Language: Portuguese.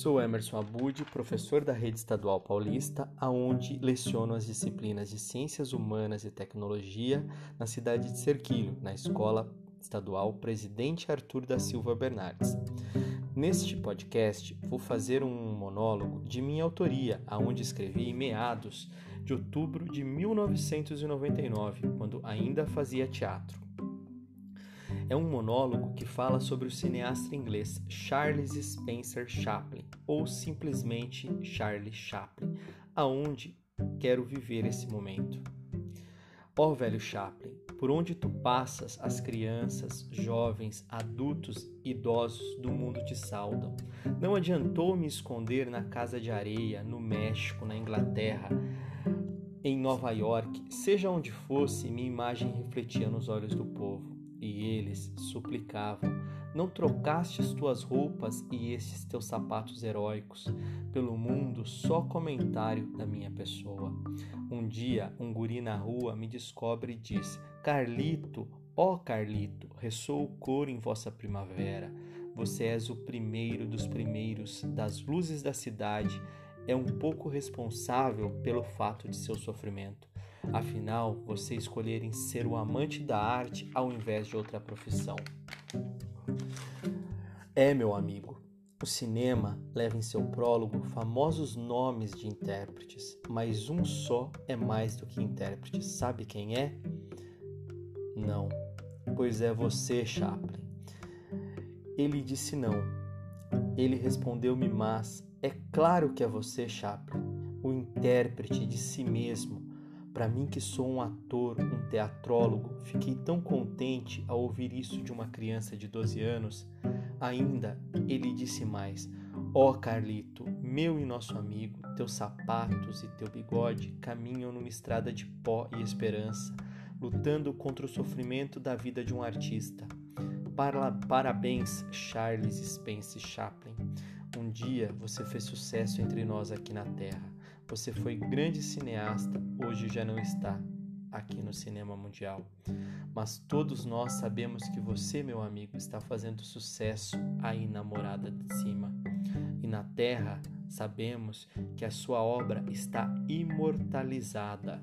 Sou Emerson Abud, professor da Rede Estadual Paulista, aonde leciono as disciplinas de Ciências Humanas e Tecnologia na cidade de Serquilho, na Escola Estadual Presidente Arthur da Silva Bernardes. Neste podcast, vou fazer um monólogo de minha autoria, aonde escrevi em meados de outubro de 1999, quando ainda fazia teatro é um monólogo que fala sobre o cineasta inglês Charles Spencer Chaplin, ou simplesmente Charlie Chaplin, aonde quero viver esse momento. Ó oh, velho Chaplin, por onde tu passas, as crianças, jovens, adultos, idosos do mundo te saudam. Não adiantou me esconder na casa de areia, no México, na Inglaterra, em Nova York, seja onde fosse, minha imagem refletia nos olhos do povo. E eles suplicavam: Não trocaste as tuas roupas e estes teus sapatos heróicos pelo mundo só comentário da minha pessoa. Um dia, um guri na rua me descobre e diz: Carlito, ó Carlito, ressoa o coro em vossa primavera. Você és o primeiro dos primeiros das luzes da cidade. É um pouco responsável pelo fato de seu sofrimento. Afinal, você escolher em ser o amante da arte ao invés de outra profissão. É, meu amigo, o cinema leva em seu prólogo famosos nomes de intérpretes, mas um só é mais do que intérprete. Sabe quem é? Não, pois é você, Chaplin. Ele disse não. Ele respondeu-me, mas é claro que é você, Chaplin, o intérprete de si mesmo para mim, que sou um ator, um teatrólogo, fiquei tão contente ao ouvir isso de uma criança de 12 anos. Ainda ele disse mais: Ó oh, Carlito, meu e nosso amigo, teus sapatos e teu bigode caminham numa estrada de pó e esperança, lutando contra o sofrimento da vida de um artista. Parabéns, Charles Spence Chaplin. Um dia você fez sucesso entre nós aqui na Terra. Você foi grande cineasta, hoje já não está aqui no cinema mundial. Mas todos nós sabemos que você, meu amigo, está fazendo sucesso aí na morada de cima. E na terra, sabemos que a sua obra está imortalizada